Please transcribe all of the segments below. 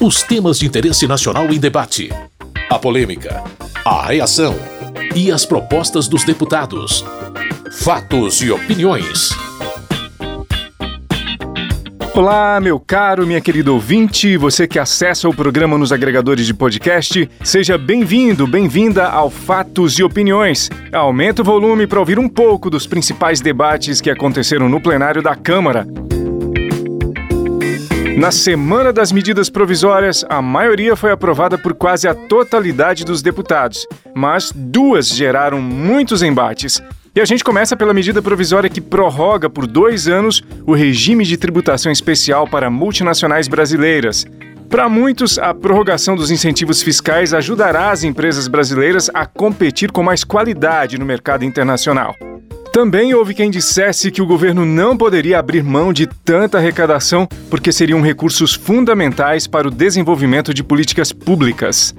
Os temas de interesse nacional em debate. A polêmica. A reação. E as propostas dos deputados. Fatos e opiniões. Olá, meu caro, minha querida ouvinte, você que acessa o programa nos agregadores de podcast, seja bem-vindo, bem-vinda ao Fatos e Opiniões. Aumenta o volume para ouvir um pouco dos principais debates que aconteceram no plenário da Câmara. Na semana das medidas provisórias, a maioria foi aprovada por quase a totalidade dos deputados, mas duas geraram muitos embates. E a gente começa pela medida provisória que prorroga por dois anos o regime de tributação especial para multinacionais brasileiras. Para muitos, a prorrogação dos incentivos fiscais ajudará as empresas brasileiras a competir com mais qualidade no mercado internacional. Também houve quem dissesse que o governo não poderia abrir mão de tanta arrecadação porque seriam recursos fundamentais para o desenvolvimento de políticas públicas.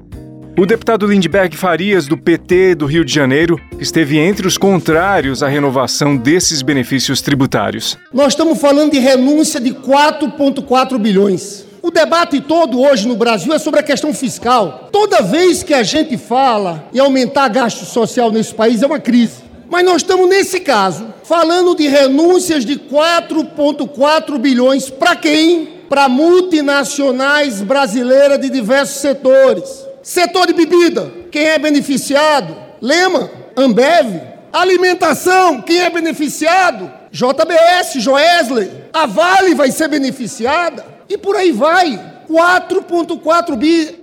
O deputado Lindbergh Farias, do PT do Rio de Janeiro, esteve entre os contrários à renovação desses benefícios tributários. Nós estamos falando de renúncia de 4,4 bilhões. O debate todo hoje no Brasil é sobre a questão fiscal. Toda vez que a gente fala em aumentar gasto social nesse país é uma crise. Mas nós estamos, nesse caso, falando de renúncias de 4,4 bilhões para quem? Para multinacionais brasileiras de diversos setores. Setor de bebida, quem é beneficiado? Lema, Ambev. Alimentação, quem é beneficiado? JBS, Joesley. A Vale vai ser beneficiada. E por aí vai. 4,4 bi.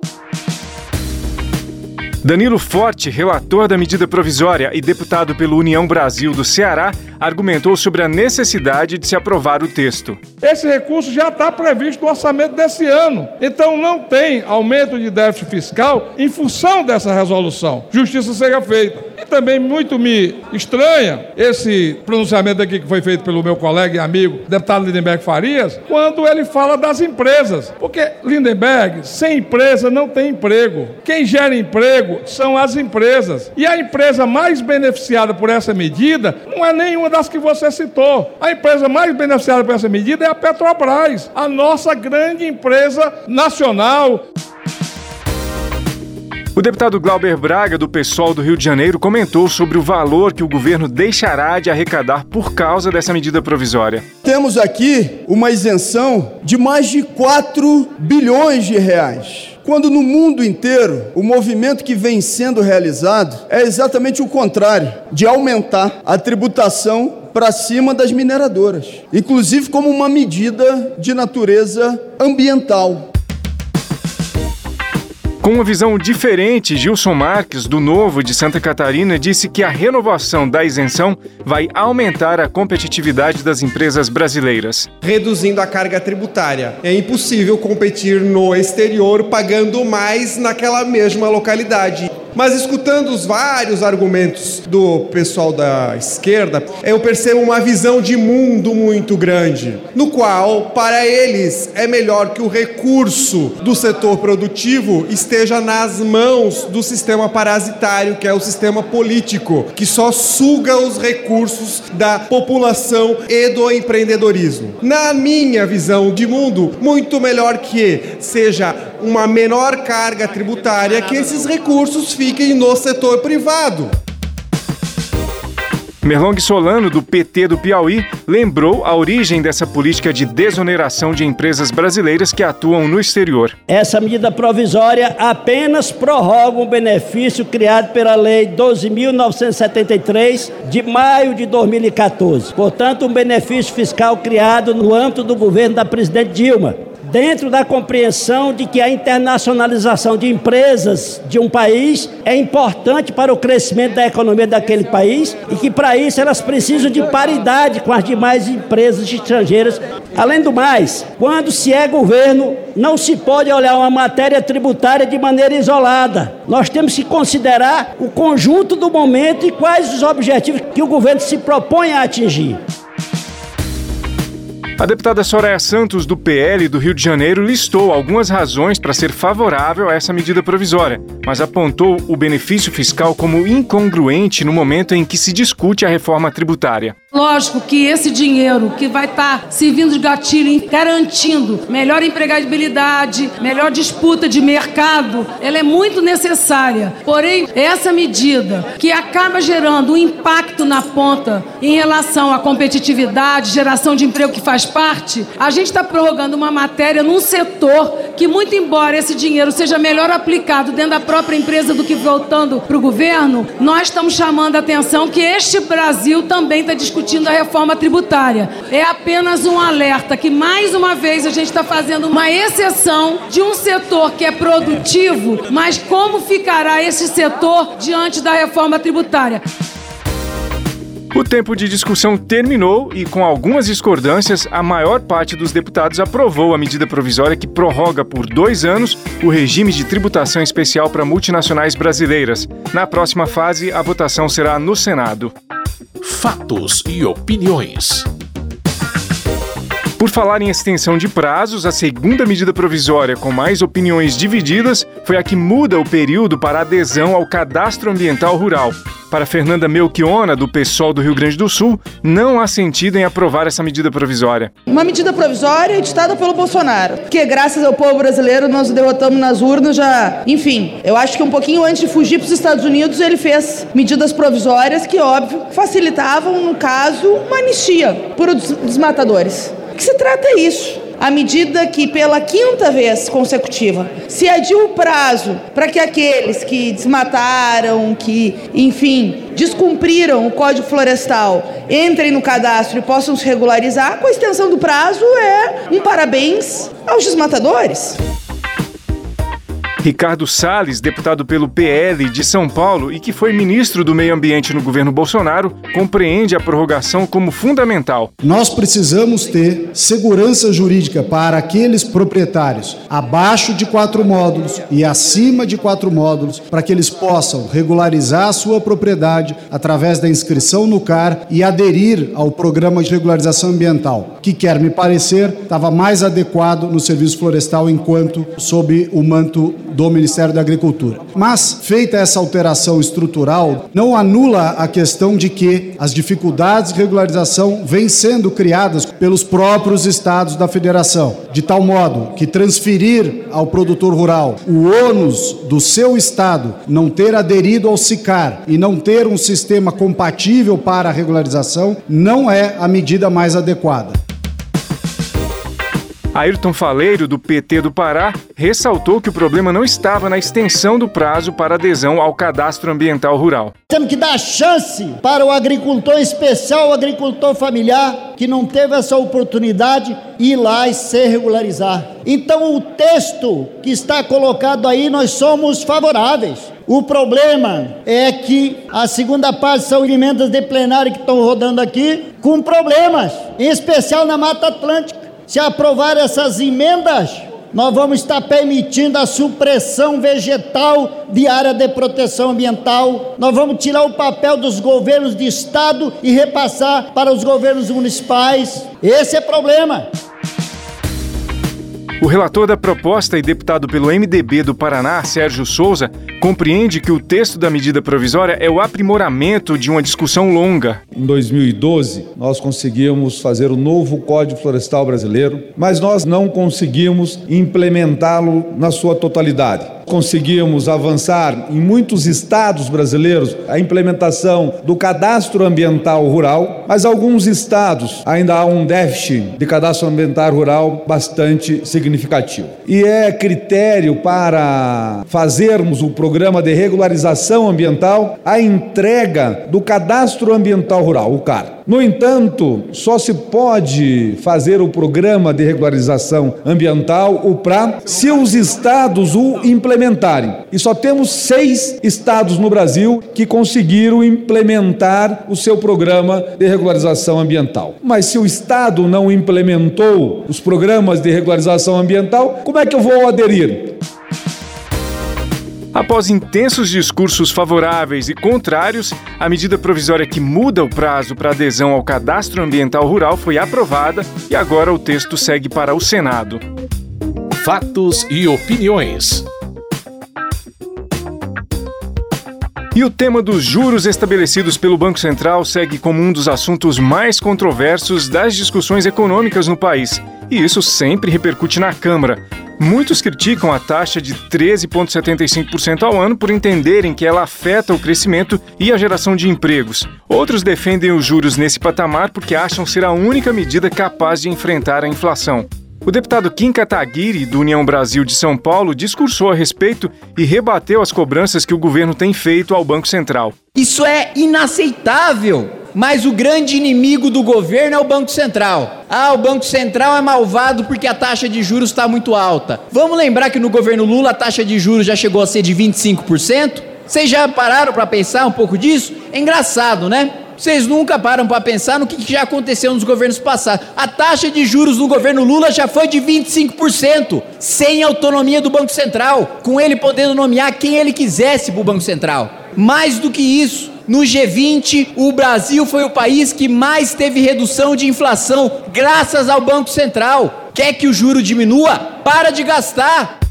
Danilo Forte, relator da medida provisória e deputado pelo União Brasil do Ceará, argumentou sobre a necessidade de se aprovar o texto. Esse recurso já está previsto no orçamento desse ano. Então não tem aumento de déficit fiscal em função dessa resolução. Justiça seja feita. E também muito me estranha esse pronunciamento aqui que foi feito pelo meu colega e amigo, deputado Lindenberg Farias, quando ele fala das empresas. Porque Lindenberg, sem empresa não tem emprego. Quem gera emprego são as empresas. E a empresa mais beneficiada por essa medida não é nenhuma das que você citou. A empresa mais beneficiada por essa medida é a Petrobras, a nossa grande empresa nacional. O deputado Glauber Braga, do PSOL do Rio de Janeiro, comentou sobre o valor que o governo deixará de arrecadar por causa dessa medida provisória. Temos aqui uma isenção de mais de 4 bilhões de reais. Quando no mundo inteiro o movimento que vem sendo realizado é exatamente o contrário, de aumentar a tributação para cima das mineradoras, inclusive como uma medida de natureza ambiental. Com uma visão diferente, Gilson Marques, do Novo de Santa Catarina, disse que a renovação da isenção vai aumentar a competitividade das empresas brasileiras. Reduzindo a carga tributária. É impossível competir no exterior pagando mais naquela mesma localidade. Mas escutando os vários argumentos do pessoal da esquerda, eu percebo uma visão de mundo muito grande, no qual, para eles, é melhor que o recurso do setor produtivo esteja nas mãos do sistema parasitário, que é o sistema político, que só suga os recursos da população e do empreendedorismo. Na minha visão de mundo, muito melhor que seja uma menor carga tributária, que esses recursos fiquem no setor privado. Merlong Solano, do PT do Piauí, lembrou a origem dessa política de desoneração de empresas brasileiras que atuam no exterior. Essa medida provisória apenas prorroga um benefício criado pela Lei 12.973 de maio de 2014. Portanto, um benefício fiscal criado no âmbito do governo da presidente Dilma dentro da compreensão de que a internacionalização de empresas de um país é importante para o crescimento da economia daquele país e que para isso elas precisam de paridade com as demais empresas estrangeiras. Além do mais, quando se é governo, não se pode olhar uma matéria tributária de maneira isolada. Nós temos que considerar o conjunto do momento e quais os objetivos que o governo se propõe a atingir. A deputada Soraya Santos, do PL do Rio de Janeiro, listou algumas razões para ser favorável a essa medida provisória, mas apontou o benefício fiscal como incongruente no momento em que se discute a reforma tributária. Lógico que esse dinheiro que vai estar tá servindo de gatilho, garantindo melhor empregabilidade, melhor disputa de mercado, ela é muito necessária. Porém, essa medida que acaba gerando um impacto na ponta em relação à competitividade, geração de emprego que faz parte, a gente está prorrogando uma matéria num setor que, muito embora esse dinheiro seja melhor aplicado dentro da própria empresa do que voltando para o governo, nós estamos chamando a atenção que este Brasil também está discutindo a reforma tributária. É apenas um alerta que, mais uma vez, a gente está fazendo uma exceção de um setor que é produtivo, mas como ficará esse setor diante da reforma tributária? O tempo de discussão terminou e, com algumas discordâncias, a maior parte dos deputados aprovou a medida provisória que prorroga por dois anos o regime de tributação especial para multinacionais brasileiras. Na próxima fase, a votação será no Senado. Fatos e opiniões. Por falar em extensão de prazos, a segunda medida provisória com mais opiniões divididas foi a que muda o período para adesão ao cadastro ambiental rural. Para Fernanda Melchiona, do PSOL do Rio Grande do Sul, não há sentido em aprovar essa medida provisória. Uma medida provisória ditada pelo Bolsonaro, que graças ao povo brasileiro nós derrotamos nas urnas já. Enfim, eu acho que um pouquinho antes de fugir para os Estados Unidos, ele fez medidas provisórias que, óbvio, facilitavam, no caso, uma anistia por os desmatadores. Que se trata isso à medida que, pela quinta vez consecutiva, se adia o prazo para que aqueles que desmataram, que, enfim, descumpriram o Código Florestal entrem no cadastro e possam se regularizar, com a extensão do prazo é um parabéns aos desmatadores. Ricardo Salles, deputado pelo PL de São Paulo e que foi ministro do Meio Ambiente no governo Bolsonaro, compreende a prorrogação como fundamental. Nós precisamos ter segurança jurídica para aqueles proprietários abaixo de quatro módulos e acima de quatro módulos, para que eles possam regularizar a sua propriedade através da inscrição no CAR e aderir ao programa de regularização ambiental, que quer me parecer estava mais adequado no serviço florestal enquanto sob o manto do Ministério da Agricultura. Mas, feita essa alteração estrutural, não anula a questão de que as dificuldades de regularização vêm sendo criadas pelos próprios estados da federação, de tal modo que transferir ao produtor rural o ônus do seu estado não ter aderido ao SICAR e não ter um sistema compatível para a regularização não é a medida mais adequada. Ayrton Faleiro, do PT do Pará, ressaltou que o problema não estava na extensão do prazo para adesão ao cadastro ambiental rural. Temos que dar chance para o agricultor especial, o agricultor familiar, que não teve essa oportunidade, ir lá e se regularizar. Então, o texto que está colocado aí, nós somos favoráveis. O problema é que a segunda parte são emendas de plenário que estão rodando aqui, com problemas, em especial na Mata Atlântica. Se aprovar essas emendas, nós vamos estar permitindo a supressão vegetal de área de proteção ambiental. Nós vamos tirar o papel dos governos de estado e repassar para os governos municipais. Esse é problema. O relator da proposta e deputado pelo MDB do Paraná, Sérgio Souza, compreende que o texto da medida provisória é o aprimoramento de uma discussão longa. Em 2012, nós conseguimos fazer o novo Código Florestal Brasileiro, mas nós não conseguimos implementá-lo na sua totalidade conseguimos avançar em muitos estados brasileiros a implementação do cadastro ambiental rural, mas alguns estados ainda há um déficit de cadastro ambiental rural bastante significativo. E é critério para fazermos o programa de regularização ambiental a entrega do cadastro ambiental rural, o CAR. No entanto, só se pode fazer o programa de regularização ambiental, o PRA, se os estados o implementarem. E só temos seis estados no Brasil que conseguiram implementar o seu programa de regularização ambiental. Mas se o estado não implementou os programas de regularização ambiental, como é que eu vou aderir? Após intensos discursos favoráveis e contrários, a medida provisória que muda o prazo para adesão ao cadastro ambiental rural foi aprovada e agora o texto segue para o Senado. Fatos e opiniões. E o tema dos juros estabelecidos pelo Banco Central segue como um dos assuntos mais controversos das discussões econômicas no país. E isso sempre repercute na Câmara. Muitos criticam a taxa de 13,75% ao ano por entenderem que ela afeta o crescimento e a geração de empregos. Outros defendem os juros nesse patamar porque acham ser a única medida capaz de enfrentar a inflação. O deputado Kim Kataguiri, do União Brasil de São Paulo, discursou a respeito e rebateu as cobranças que o governo tem feito ao Banco Central. Isso é inaceitável! Mas o grande inimigo do governo é o Banco Central. Ah, o Banco Central é malvado porque a taxa de juros está muito alta. Vamos lembrar que no governo Lula a taxa de juros já chegou a ser de 25%? Vocês já pararam para pensar um pouco disso? É engraçado, né? Vocês nunca param para pensar no que já aconteceu nos governos passados. A taxa de juros no governo Lula já foi de 25%, sem autonomia do Banco Central, com ele podendo nomear quem ele quisesse para o Banco Central. Mais do que isso, no G20, o Brasil foi o país que mais teve redução de inflação, graças ao Banco Central. Quer que o juro diminua? Para de gastar!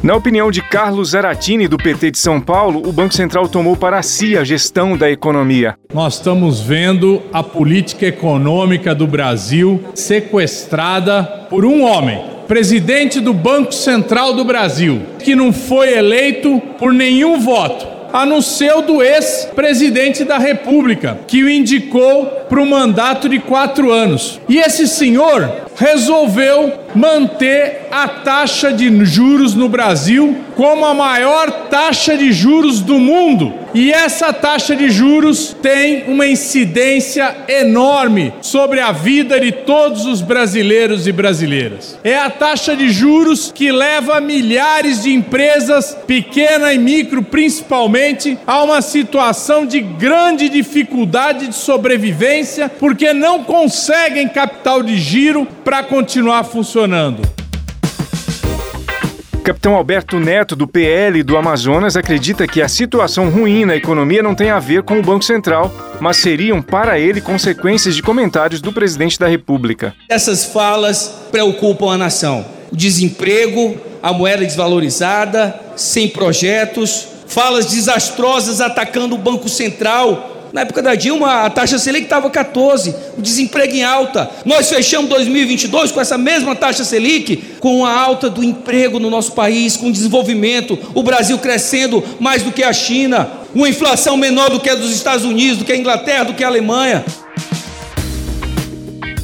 Na opinião de Carlos Zaratini, do PT de São Paulo, o Banco Central tomou para si a gestão da economia. Nós estamos vendo a política econômica do Brasil sequestrada por um homem, presidente do Banco Central do Brasil, que não foi eleito por nenhum voto, a não ser o do ex-presidente da República, que o indicou para o mandato de quatro anos. E esse senhor resolveu manter a taxa de juros no Brasil como a maior taxa de juros do mundo. E essa taxa de juros tem uma incidência enorme sobre a vida de todos os brasileiros e brasileiras. É a taxa de juros que leva milhares de empresas, pequena e micro principalmente, a uma situação de grande dificuldade de sobrevivência, porque não conseguem capital de giro para continuar funcionando. Capitão Alberto Neto, do PL do Amazonas, acredita que a situação ruim na economia não tem a ver com o Banco Central, mas seriam para ele consequências de comentários do presidente da República. Essas falas preocupam a nação. O desemprego, a moeda desvalorizada, sem projetos, falas desastrosas atacando o Banco Central, na época da Dilma, a taxa Selic estava 14, o desemprego em alta. Nós fechamos 2022 com essa mesma taxa Selic, com a alta do emprego no nosso país, com desenvolvimento, o Brasil crescendo mais do que a China, uma inflação menor do que a dos Estados Unidos, do que a Inglaterra, do que a Alemanha.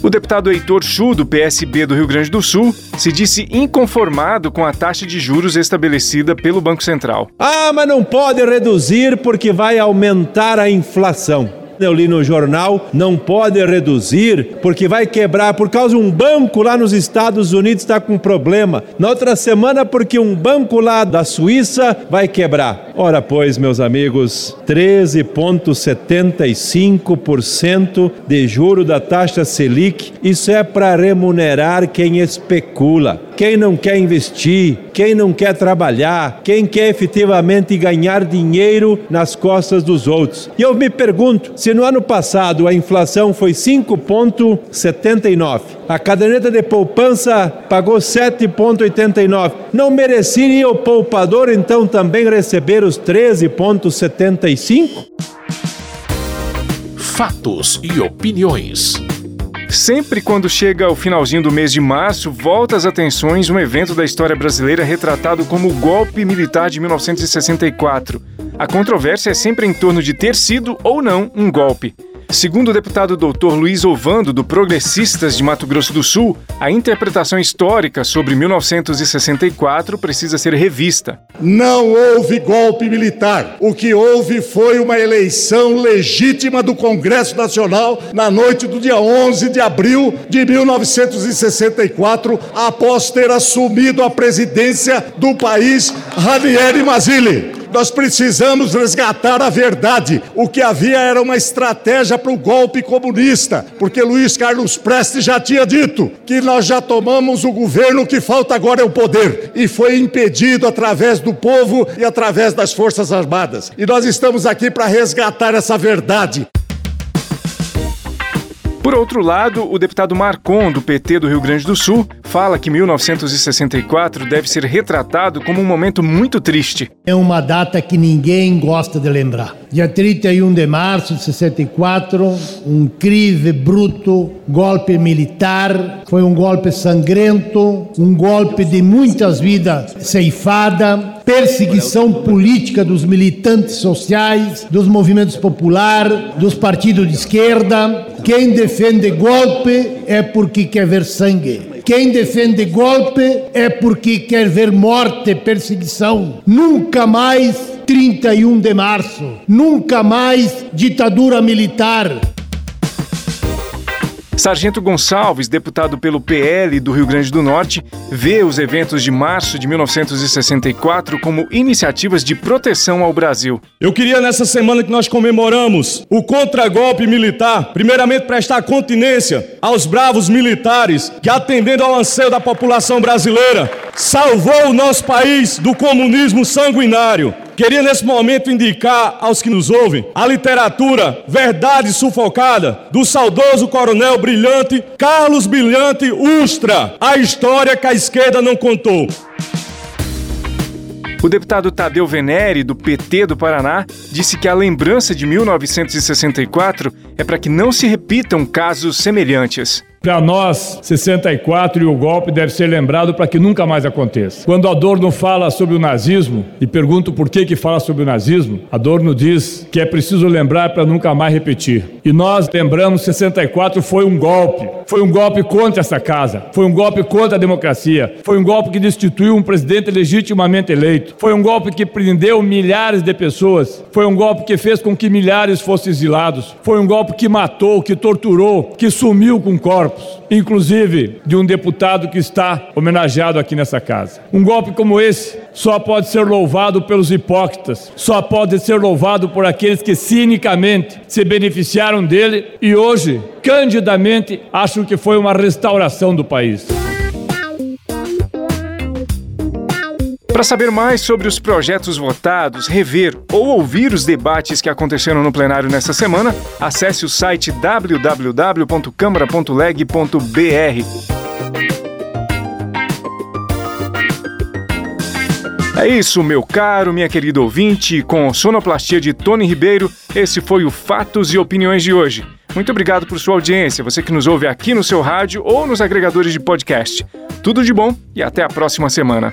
O deputado Heitor Chu, do PSB do Rio Grande do Sul, se disse inconformado com a taxa de juros estabelecida pelo Banco Central. Ah, mas não pode reduzir porque vai aumentar a inflação. Eu li no jornal, não pode reduzir porque vai quebrar por causa um banco lá nos Estados Unidos está com problema. Na outra semana porque um banco lá da Suíça vai quebrar. Ora, pois, meus amigos, 13,75% de juro da taxa Selic, isso é para remunerar quem especula, quem não quer investir, quem não quer trabalhar, quem quer efetivamente ganhar dinheiro nas costas dos outros. E eu me pergunto, se no ano passado a inflação foi 5,79, a caderneta de poupança pagou 7,89, não mereceria o poupador então também receber os 13,75? Fatos e opiniões. Sempre quando chega o finalzinho do mês de março, volta às atenções um evento da história brasileira retratado como o golpe militar de 1964. A controvérsia é sempre em torno de ter sido ou não um golpe. Segundo o deputado Dr. Luiz Ovando, do Progressistas de Mato Grosso do Sul, a interpretação histórica sobre 1964 precisa ser revista. Não houve golpe militar. O que houve foi uma eleição legítima do Congresso Nacional na noite do dia 11 de abril de 1964, após ter assumido a presidência do país Ranieri Mazzilli. Nós precisamos resgatar a verdade. O que havia era uma estratégia para o golpe comunista, porque Luiz Carlos Prestes já tinha dito que nós já tomamos o governo, o que falta agora é o poder. E foi impedido através do povo e através das Forças Armadas. E nós estamos aqui para resgatar essa verdade. Por outro lado, o deputado Marcon, do PT do Rio Grande do Sul, fala que 1964 deve ser retratado como um momento muito triste. É uma data que ninguém gosta de lembrar. Dia 31 de março de 64, um incrível, bruto golpe militar. Foi um golpe sangrento, um golpe de muitas vidas ceifadas, perseguição política dos militantes sociais, dos movimentos populares, dos partidos de esquerda. Quem defende golpe é porque quer ver sangue. Quem defende golpe é porque quer ver morte, perseguição. Nunca mais 31 de março. Nunca mais ditadura militar. Sargento Gonçalves, deputado pelo PL do Rio Grande do Norte, vê os eventos de março de 1964 como iniciativas de proteção ao Brasil. Eu queria nessa semana que nós comemoramos o contragolpe militar, primeiramente prestar continência aos bravos militares que, atendendo ao anseio da população brasileira, salvou o nosso país do comunismo sanguinário. Queria nesse momento indicar aos que nos ouvem a literatura Verdade Sufocada, do saudoso coronel brilhante Carlos Brilhante Ustra, a história que a esquerda não contou. O deputado Tadeu Venere, do PT do Paraná, disse que a lembrança de 1964 é para que não se repitam casos semelhantes. Para nós, 64 e o golpe deve ser lembrado para que nunca mais aconteça. Quando Adorno fala sobre o nazismo, e pergunto por que que fala sobre o nazismo, Adorno diz que é preciso lembrar para nunca mais repetir. E nós lembramos 64 foi um golpe, foi um golpe contra essa casa, foi um golpe contra a democracia, foi um golpe que destituiu um presidente legitimamente eleito, foi um golpe que prendeu milhares de pessoas, foi um golpe que fez com que milhares fossem exilados, foi um golpe que matou, que torturou, que sumiu com corpos inclusive de um deputado que está homenageado aqui nessa casa. Um golpe como esse só pode ser louvado pelos hipócritas, só pode ser louvado por aqueles que cinicamente se beneficiaram dele e hoje, candidamente, acham que foi uma restauração do país. Para saber mais sobre os projetos votados, rever ou ouvir os debates que aconteceram no plenário nessa semana, acesse o site www.câmara.leg.br. É isso, meu caro, minha querida ouvinte, com sonoplastia de Tony Ribeiro, esse foi o Fatos e Opiniões de hoje. Muito obrigado por sua audiência, você que nos ouve aqui no seu rádio ou nos agregadores de podcast. Tudo de bom e até a próxima semana.